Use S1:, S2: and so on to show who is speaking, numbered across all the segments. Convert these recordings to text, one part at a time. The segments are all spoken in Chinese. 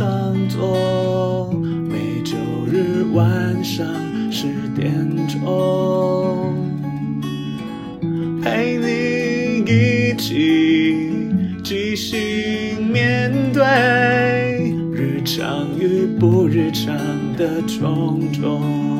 S1: 上座，每周日晚上十点钟，陪你一起即兴面对日常与不日常的种种。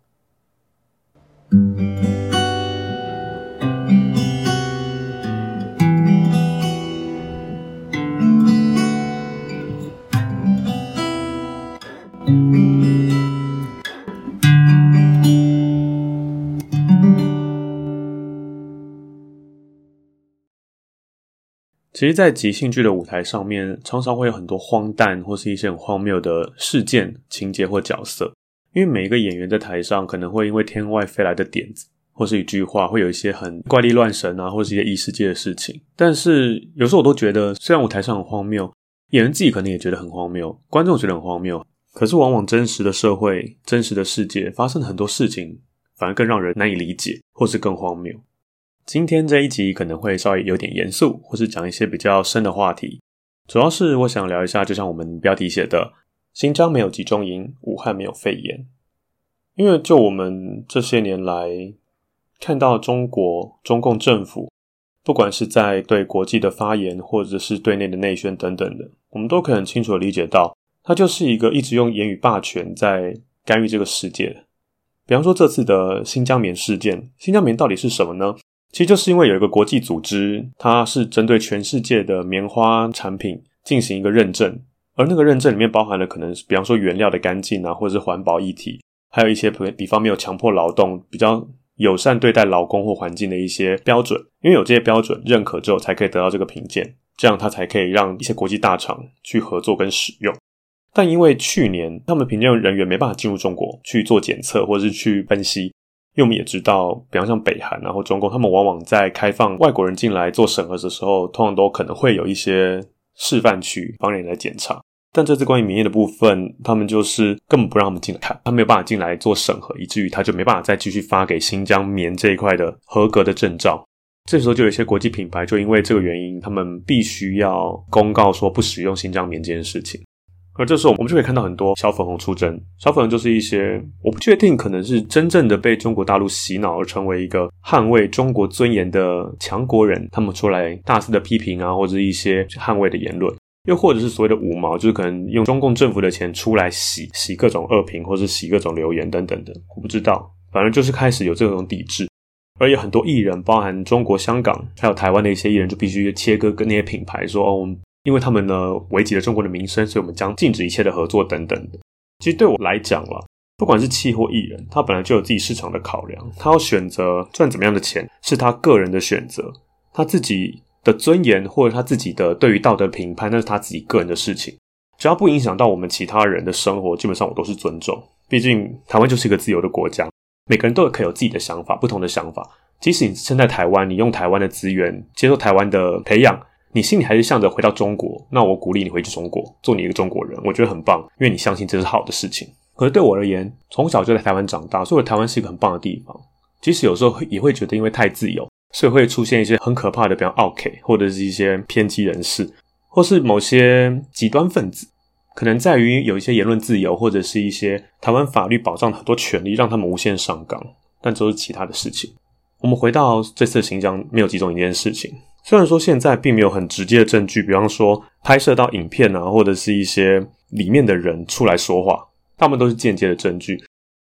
S2: 其实，在即兴剧的舞台上面，常常会有很多荒诞或是一些很荒谬的事件、情节或角色。因为每一个演员在台上，可能会因为天外飞来的点子，或是一句话，会有一些很怪力乱神啊，或是一些异世界的事情。但是有时候我都觉得，虽然舞台上很荒谬，演员自己可能也觉得很荒谬，观众觉得很荒谬。可是，往往真实的社会、真实的世界发生很多事情，反而更让人难以理解，或是更荒谬。今天这一集可能会稍微有点严肃，或是讲一些比较深的话题。主要是我想聊一下，就像我们标题写的，新疆没有集中营，武汉没有肺炎。因为就我们这些年来看到中国中共政府，不管是在对国际的发言，或者是对内的内宣等等的，我们都可以很清楚的理解到，它就是一个一直用言语霸权在干预这个世界。比方说这次的新疆棉事件，新疆棉到底是什么呢？其实就是因为有一个国际组织，它是针对全世界的棉花产品进行一个认证，而那个认证里面包含了可能比方说原料的干净啊，或者是环保议题，还有一些比方没有强迫劳动、比较友善对待劳工或环境的一些标准。因为有这些标准认可之后，才可以得到这个评鉴，这样它才可以让一些国际大厂去合作跟使用。但因为去年他们评鉴人员没办法进入中国去做检测或者是去分析。因为我们也知道，比方像北韩然后中共，他们往往在开放外国人进来做审核的时候，通常都可能会有一些示范区帮人来检查。但这次关于棉业的部分，他们就是根本不让他们进来看，他没有办法进来做审核，以至于他就没办法再继续发给新疆棉这一块的合格的证照。这时候就有一些国际品牌就因为这个原因，他们必须要公告说不使用新疆棉这件事情。而这时候，我们就可以看到很多小粉红出征。小粉红就是一些我不确定，可能是真正的被中国大陆洗脑而成为一个捍卫中国尊严的强国人，他们出来大肆的批评啊，或者一些捍卫的言论，又或者是所谓的五毛，就是可能用中共政府的钱出来洗洗各种恶评，或者洗各种留言等等的。我不知道，反正就是开始有这种抵制，而有很多艺人，包含中国香港还有台湾的一些艺人，就必须切割跟那些品牌说哦。因为他们呢危及了中国的民生，所以我们将禁止一切的合作等等的。其实对我来讲啦，不管是企业或艺人，他本来就有自己市场的考量，他要选择赚怎么样的钱是他个人的选择，他自己的尊严或者他自己的对于道德评判，那是他自己个人的事情，只要不影响到我们其他人的生活，基本上我都是尊重。毕竟台湾就是一个自由的国家，每个人都可以有自己的想法，不同的想法。即使你身在台湾，你用台湾的资源接受台湾的培养。你心里还是向着回到中国，那我鼓励你回去中国，做你一个中国人，我觉得很棒，因为你相信这是好的事情。可是对我而言，从小就在台湾长大，所以台湾是一个很棒的地方。即使有时候也会觉得，因为太自由，所以会出现一些很可怕的，比方奥 K 或者是一些偏激人士，或是某些极端分子，可能在于有一些言论自由，或者是一些台湾法律保障的很多权利，让他们无限上纲。但这是其他的事情。我们回到这次新疆没有集中一件事情，虽然说现在并没有很直接的证据，比方说拍摄到影片啊，或者是一些里面的人出来说话，他们都是间接的证据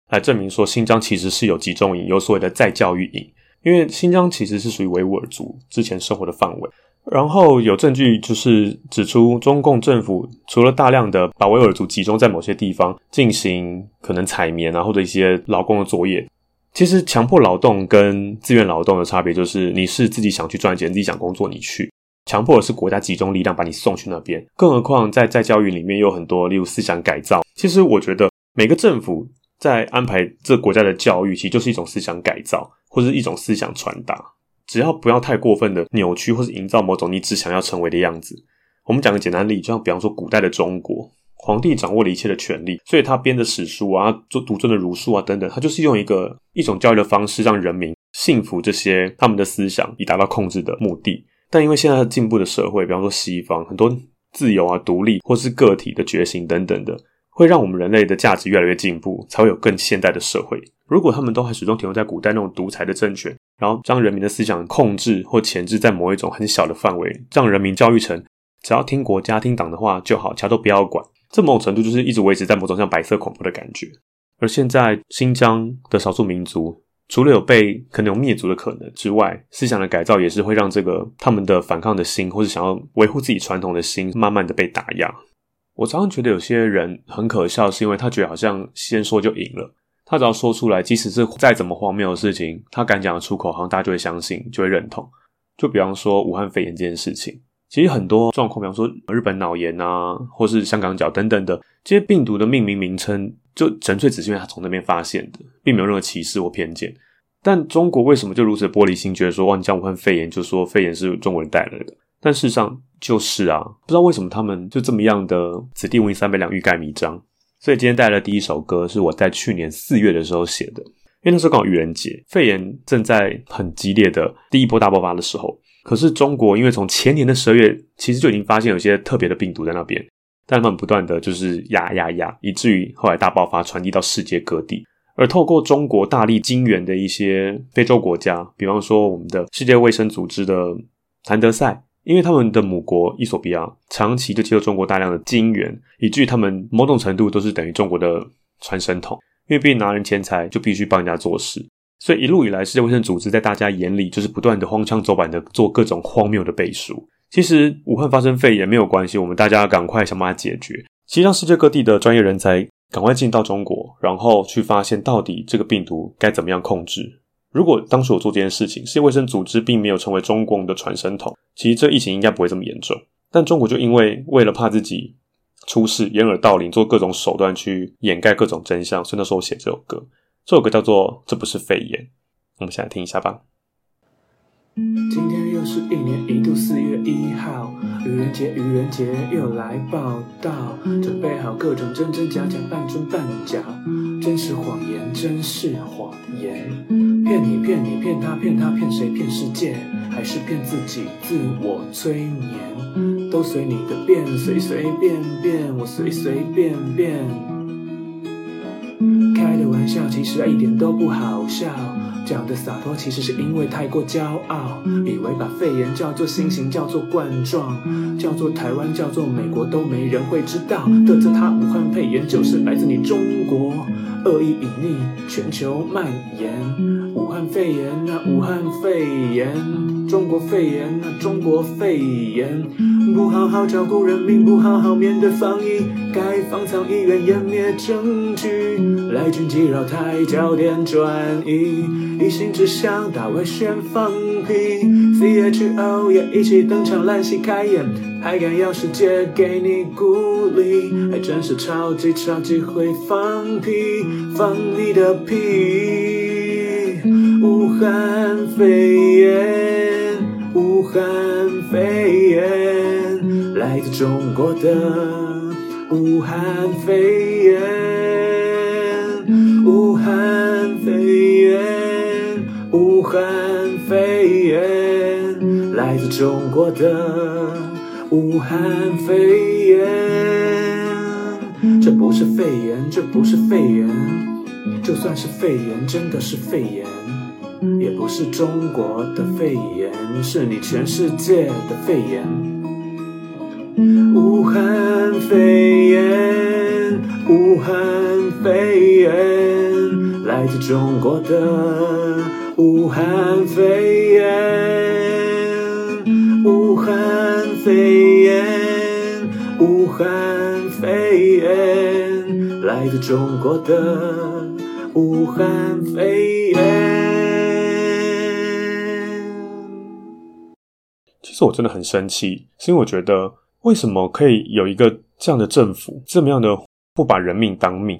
S2: 来证明说新疆其实是有集中营，有所谓的再教育营。因为新疆其实是属于维吾尔族之前生活的范围，然后有证据就是指出，中共政府除了大量的把维吾尔族集中在某些地方进行可能采棉啊或者一些劳工的作业，其实强迫劳动跟自愿劳动的差别就是，你是自己想去赚钱，自己想工作你去，强迫的是国家集中力量把你送去那边。更何况在在教育里面有很多，例如思想改造。其实我觉得每个政府在安排这国家的教育，其实就是一种思想改造。或是一种思想传达，只要不要太过分的扭曲，或是营造某种你只想要成为的样子。我们讲个简单例，就像比方说古代的中国，皇帝掌握了一切的权力，所以他编的史书啊，做独尊的儒术啊等等，他就是用一个一种教育的方式，让人民信服这些他们的思想，以达到控制的目的。但因为现在进步的社会，比方说西方很多自由啊、独立，或是个体的觉醒等等的。会让我们人类的价值越来越进步，才会有更现代的社会。如果他们都还始终停留在古代那种独裁的政权，然后将人民的思想控制或钳制在某一种很小的范围，让人民教育成只要听国家听党的话就好，其他都不要管，这某种程度就是一直维持在某种像白色恐怖的感觉。而现在新疆的少数民族，除了有被可能有灭族的可能之外，思想的改造也是会让这个他们的反抗的心，或是想要维护自己传统的心，慢慢的被打压。我常常觉得有些人很可笑，是因为他觉得好像先说就赢了。他只要说出来，即使是再怎么荒谬的事情，他敢讲出口，好像大家就会相信，就会认同。就比方说武汉肺炎这件事情，其实很多状况，比方说日本脑炎啊，或是香港脚等等的这些病毒的命名名称，就纯粹只是因为他从那边发现的，并没有任何歧视或偏见。但中国为什么就如此玻璃心，觉得说哇，你讲武汉肺炎，就说肺炎是中国人带来的？但事实上就是啊，不知道为什么他们就这么样的“此地无银三百两，欲盖弥彰”。所以今天带来的第一首歌是我在去年四月的时候写的，因为那时候刚好愚人节，肺炎正在很激烈的第一波大爆发的时候。可是中国因为从前年的十二月，其实就已经发现有些特别的病毒在那边，但他们不断的就是压压压，以至于后来大爆发传递到世界各地。而透过中国大力金援的一些非洲国家，比方说我们的世界卫生组织的谭德赛。因为他们的母国伊索比亚长期就接受中国大量的金援，以至于他们某种程度都是等于中国的传声筒。因为毕竟拿人钱财，就必须帮人家做事，所以一路以来，世界卫生组织在大家眼里就是不断的荒腔走板的做各种荒谬的背书。其实武汉发生肺炎没有关系，我们大家赶快想办法解决。其实让世界各地的专业人才赶快进到中国，然后去发现到底这个病毒该怎么样控制。如果当时我做这件事情，世界卫生组织并没有成为中共的传声筒，其实这疫情应该不会这么严重。但中国就因为为了怕自己出事，掩耳盗铃，做各种手段去掩盖各种真相，所以那时候我写这首歌。这首歌叫做《这不是肺炎》，我们先来听一下吧。
S1: 今天又是一年一度四月一号，愚人节，愚人节又来报道，准备好各种真真假假，半真半假，真是谎言，真是谎言，骗你骗你骗他骗他骗谁骗世界，还是骗自己自我催眠，都随你的便，随随便便，我随随便便，笑其实一点都不好笑。讲的洒脱，其实是因为太过骄傲，以为把肺炎叫做新型，叫做冠状，叫做台湾，叫做美国，都没人会知道。得知他武汉肺炎就是来自你中国，恶意隐匿，全球蔓延。武汉肺炎啊，武汉肺炎，中国肺炎啊，中国肺炎。不好好照顾人民，不好好面对防疫，该方舱医院湮灭证据，来军机绕台，焦点转移。一心只想大外宣放屁，CHO 也一起登场，烂戏开演，还敢要世界给你鼓励，还真是超级超级会放屁，放你的屁！武汉肺炎，武汉肺炎，来自中国的武汉肺炎，武汉肺炎。武汉肺炎，来自中国的武汉肺炎。这不是肺炎，这不是肺炎，就算是肺炎，真的是肺炎，也不是中国的肺炎，是你全世界的肺炎。武汉肺炎，武汉肺炎，来自中国的武汉肺炎，武汉肺炎，武汉肺炎，来自中国的武汉肺炎。
S2: 这我真的很生气，是因为我觉得为什么可以有一个这样的政府，这么样的不把人命当命？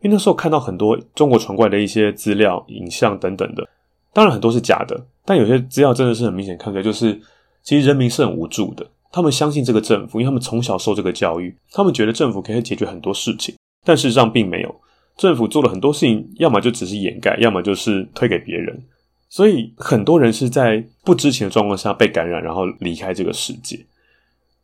S2: 因为那时候看到很多中国传过来的一些资料、影像等等的，当然很多是假的，但有些资料真的是很明显看出来，就是其实人民是很无助的。他们相信这个政府，因为他们从小受这个教育，他们觉得政府可以解决很多事情，但事实上并没有。政府做了很多事情，要么就只是掩盖，要么就是推给别人。所以很多人是在不知情的状况下被感染，然后离开这个世界。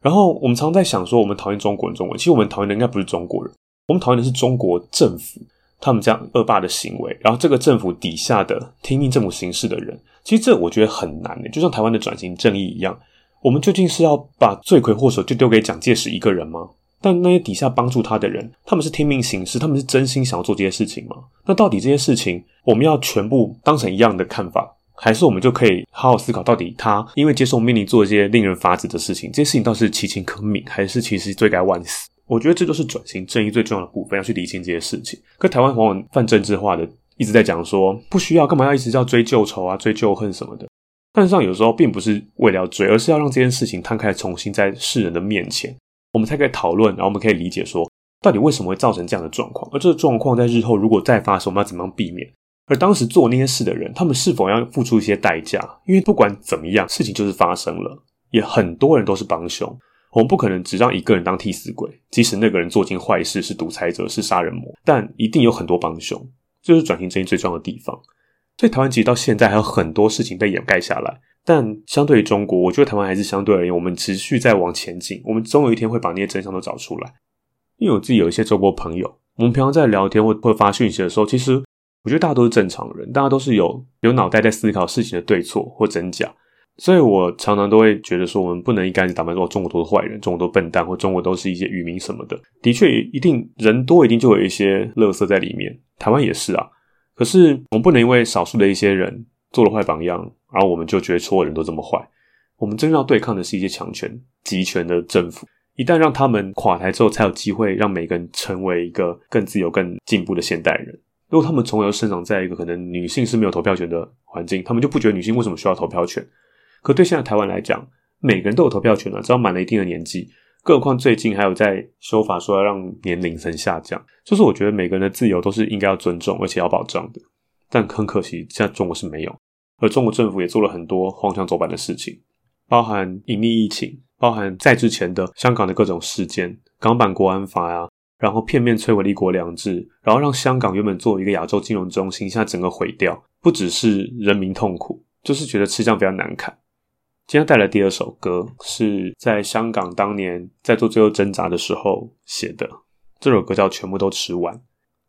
S2: 然后我们常在想说，我们讨厌中国人，中国人，其实我们讨厌的应该不是中国人，我们讨厌的是中国政府，他们这样恶霸的行为。然后这个政府底下的听命政府行事的人，其实这我觉得很难的，就像台湾的转型正义一样，我们究竟是要把罪魁祸首就丢给蒋介石一个人吗？但那些底下帮助他的人，他们是听命行事，他们是真心想要做这些事情吗？那到底这些事情，我们要全部当成一样的看法，还是我们就可以好好思考，到底他因为接受命令做一些令人发指的事情，这些事情倒是其情可悯，还是其实罪该万死？我觉得这就是转型正义最重要的部分，要去理清这些事情。可台湾往往泛政治化的，一直在讲说不需要干嘛要一直要追旧仇啊、追旧恨什么的。但实上有时候并不是为了要追，而是要让这件事情摊开，重新在世人的面前。我们才可以讨论，然后我们可以理解说，到底为什么会造成这样的状况，而这个状况在日后如果再发生，我们要怎么样避免？而当时做那些事的人，他们是否要付出一些代价？因为不管怎么样，事情就是发生了，也很多人都是帮凶。我们不可能只让一个人当替死鬼，即使那个人做尽坏事，是独裁者，是杀人魔，但一定有很多帮凶。这就是转型正义最重要的地方。所以台湾其实到现在还有很多事情被掩盖下来。但相对于中国，我觉得台湾还是相对而言，我们持续在往前进。我们总有一天会把那些真相都找出来。因为我自己有一些中国朋友，我们平常在聊天或或发讯息的时候，其实我觉得大家都是正常人，大家都是有有脑袋在思考事情的对错或真假。所以我常常都会觉得说，我们不能一竿子打翻说中国都是坏人，中国都笨蛋，或中国都是一些愚民什么的。的确，一定人多，一定就有一些垃圾在里面。台湾也是啊。可是我们不能因为少数的一些人做了坏榜样。然后我们就觉得所有人都这么坏。我们真正要对抗的是一些强权、集权的政府。一旦让他们垮台之后，才有机会让每个人成为一个更自由、更进步的现代人。如果他们从小生长在一个可能女性是没有投票权的环境，他们就不觉得女性为什么需要投票权。可对现在台湾来讲，每个人都有投票权了，只要满了一定的年纪。更何况最近还有在修法说要让年龄层下降，就是我觉得每个人的自由都是应该要尊重而且要保障的。但很可惜，现在中国是没有。而中国政府也做了很多荒腔走板的事情，包含隐匿疫情，包含在之前的香港的各种事件，港版国安法呀，然后片面摧毁“一国两制”，然后让香港原本作为一个亚洲金融中心，现在整个毁掉，不只是人民痛苦，就是觉得吃相比较难看。今天带来第二首歌，是在香港当年在做最后挣扎的时候写的，这首歌叫《全部都吃完》。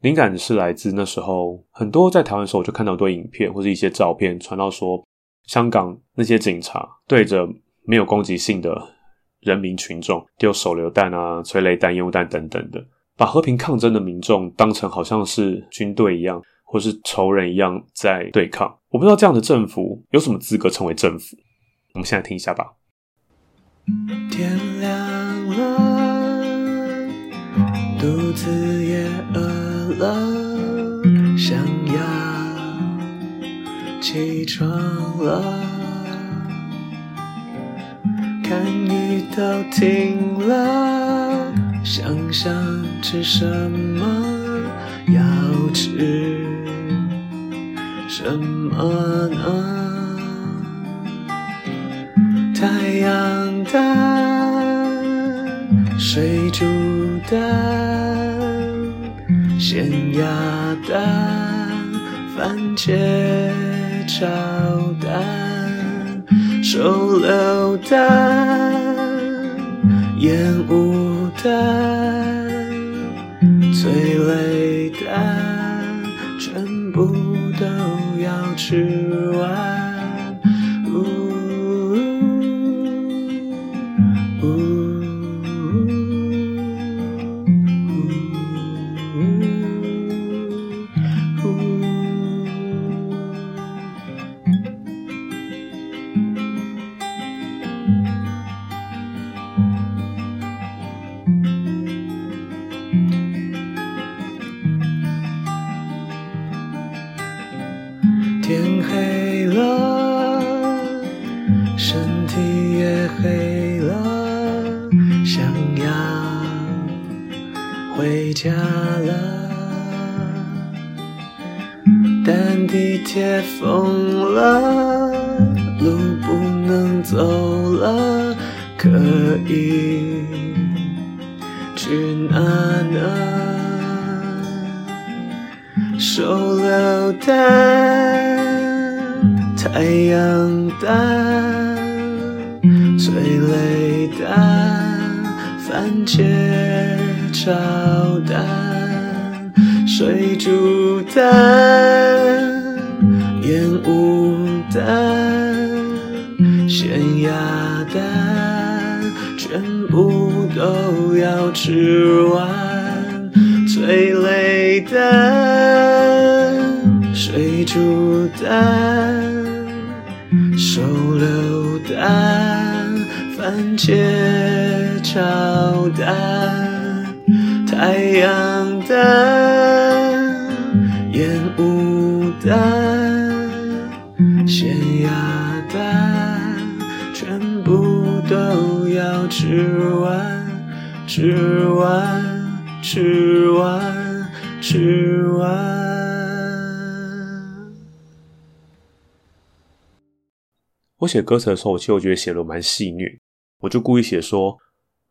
S2: 灵感是来自那时候，很多在台湾时候，就看到很多影片或者一些照片传到说，香港那些警察对着没有攻击性的人民群众丢手榴弹啊、催泪弹、烟雾弹等等的，把和平抗争的民众当成好像是军队一样，或是仇人一样在对抗。我不知道这样的政府有什么资格成为政府？我们现在听一下吧。
S1: 天亮了，肚子也饿。了，想要起床了，看雨都停了，想想吃什么，要吃什么呢？太阳蛋，水煮蛋。咸鸭蛋、番茄炒蛋、手榴弹、烟雾弹、可以去哪呢？手榴弹，太阳弹，催泪弹，番茄炒蛋，水煮蛋，烟雾弹，咸鸭蛋，都要吃完，催泪弹。水煮蛋，手榴弹，番茄炒蛋，太阳蛋，吃完，吃完，吃完。
S2: 我写歌词的时候，其实我觉得写的蛮戏谑，我就故意写说，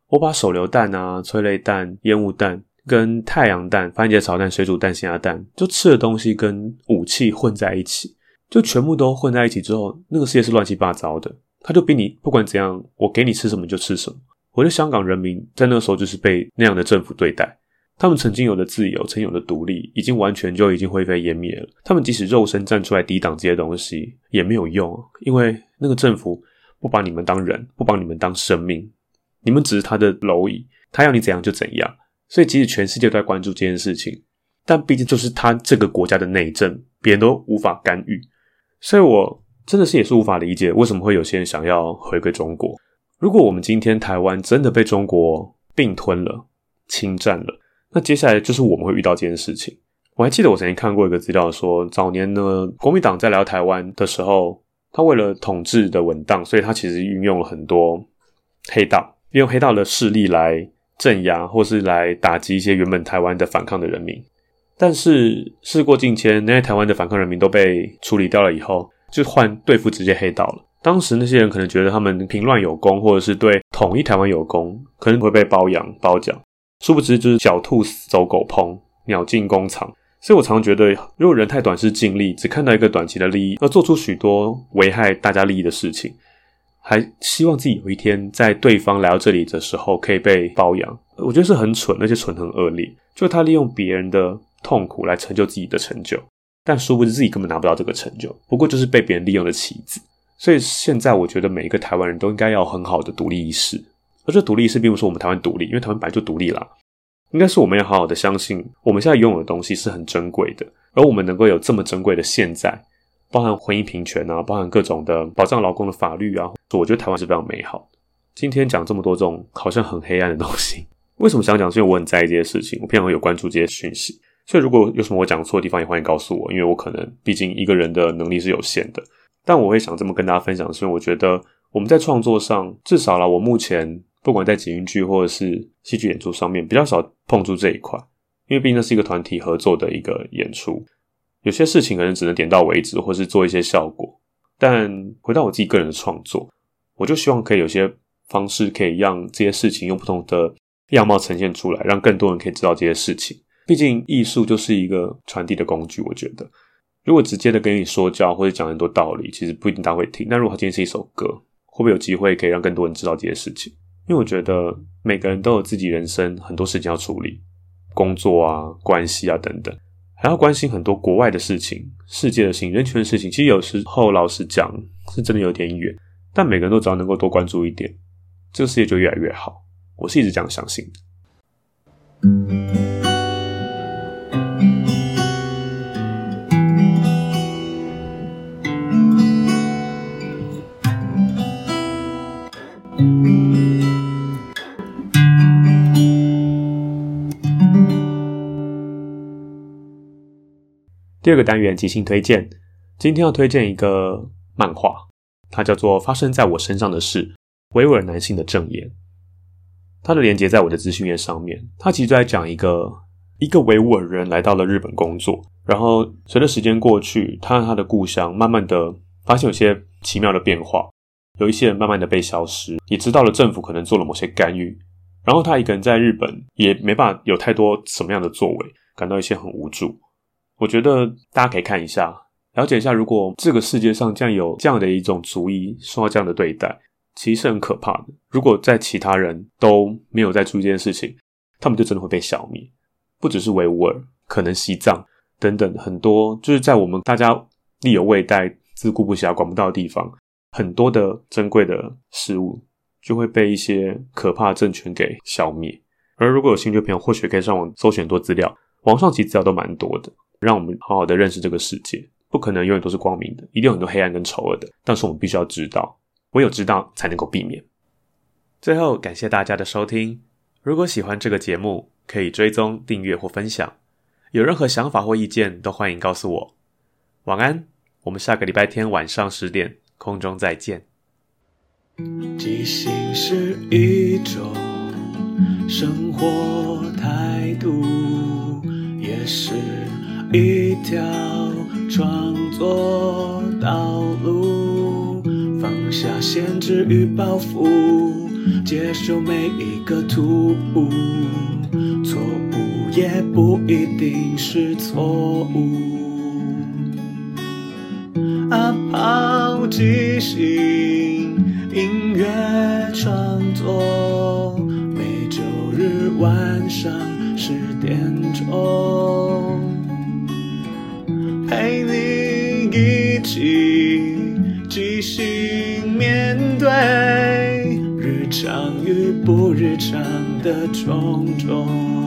S2: 我把手榴弹啊、催泪弹、烟雾弹跟太阳弹、番茄炒蛋、水煮蛋、咸鸭蛋，就吃的东西跟武器混在一起，就全部都混在一起之后，那个世界是乱七八糟的。他就逼你不管怎样，我给你吃什么就吃什么。我觉得香港人民在那个时候就是被那样的政府对待。他们曾经有的自由，曾有的独立，已经完全就已经灰飞烟灭了。他们即使肉身站出来抵挡这些东西，也没有用，因为那个政府不把你们当人，不把你们当生命，你们只是他的蝼蚁，他要你怎样就怎样。所以，即使全世界都在关注这件事情，但毕竟就是他这个国家的内政，别人都无法干预。所以我真的是也是无法理解，为什么会有些人想要回归中国。如果我们今天台湾真的被中国并吞了、侵占了，那接下来就是我们会遇到这件事情。我还记得我曾经看过一个资料说，早年呢，国民党在来到台湾的时候，他为了统治的稳当，所以他其实运用了很多黑道，利用黑道的势力来镇压或是来打击一些原本台湾的反抗的人民。但是事过境迁，那些台湾的反抗人民都被处理掉了以后，就换对付直接黑道了。当时那些人可能觉得他们平乱有功，或者是对统一台湾有功，可能会被褒扬褒奖。殊不知，就是狡兔，走狗烹，鸟尽弓藏。所以我常常觉得，如果人太短视、尽力，只看到一个短期的利益，而做出许多危害大家利益的事情，还希望自己有一天在对方来到这里的时候可以被褒扬，我觉得是很蠢，而且蠢很恶劣。就他利用别人的痛苦来成就自己的成就，但殊不知自己根本拿不到这个成就，不过就是被别人利用的棋子。所以现在，我觉得每一个台湾人都应该要很好的独立意识。而这独立意识并不是我们台湾独立，因为台湾本来就独立啦。应该是我们要好好的相信，我们现在拥有的东西是很珍贵的，而我们能够有这么珍贵的现在，包含婚姻平权啊，包含各种的保障劳工的法律啊，我觉得台湾是非常美好的。今天讲这么多这种好像很黑暗的东西，为什么想讲？是因为我很在意这些事情，我平常有关注这些讯息，所以如果有什么我讲错的地方，也欢迎告诉我，因为我可能毕竟一个人的能力是有限的，但我会想这么跟大家分享，是因为我觉得我们在创作上，至少啦，我目前。不管在捷运剧或者是戏剧演出上面，比较少碰触这一块，因为毕竟那是一个团体合作的一个演出，有些事情可能只能点到为止，或是做一些效果。但回到我自己个人的创作，我就希望可以有些方式可以让这些事情用不同的样貌呈现出来，让更多人可以知道这些事情。毕竟艺术就是一个传递的工具，我觉得如果直接的跟你说教或者讲很多道理，其实不一定大家会听。那如果它今天是一首歌，会不会有机会可以让更多人知道这些事情？因为我觉得每个人都有自己人生很多事情要处理，工作啊、关系啊等等，还要关心很多国外的事情、世界的事情、人权的事情。其实有时候老实讲，是真的有点远。但每个人都只要能够多关注一点，这个世界就越来越好。我是一直这样相信的。第二个单元即兴推荐，今天要推荐一个漫画，它叫做《发生在我身上的事：维吾尔男性的证言》。它的连接在我的资讯页上面。它其实在讲一个一个维吾尔人来到了日本工作，然后随着时间过去，他和他的故乡慢慢的发现有些奇妙的变化，有一些人慢慢的被消失，也知道了政府可能做了某些干预。然后他一个人在日本也没办法有太多什么样的作为，感到一些很无助。我觉得大家可以看一下，了解一下，如果这个世界上这样有这样的一种族裔受到这样的对待，其实是很可怕的。如果在其他人都没有在注意这件事情，他们就真的会被消灭。不只是维吾尔，可能西藏等等很多，就是在我们大家力有未逮、自顾不暇、管不到的地方，很多的珍贵的事物。就会被一些可怕的政权给消灭。而如果有兴趣的朋友，或许可以上网搜寻很多资料，网上其实资料都蛮多的，让我们好好的认识这个世界。不可能永远都是光明的，一定有很多黑暗跟丑恶的。但是我们必须要知道，唯有知道才能够避免。最后，感谢大家的收听。如果喜欢这个节目，可以追踪、订阅或分享。有任何想法或意见，都欢迎告诉我。晚安，我们下个礼拜天晚上十点空中再见。
S1: 即兴是一种生活态度，也是一条创作道路。放下限制与包袱，接受每一个突兀，错误也不一定是错误。啊，抛即兴。音乐创作，每周日晚上十点钟，陪你一起即兴面对日常与不日常的种种。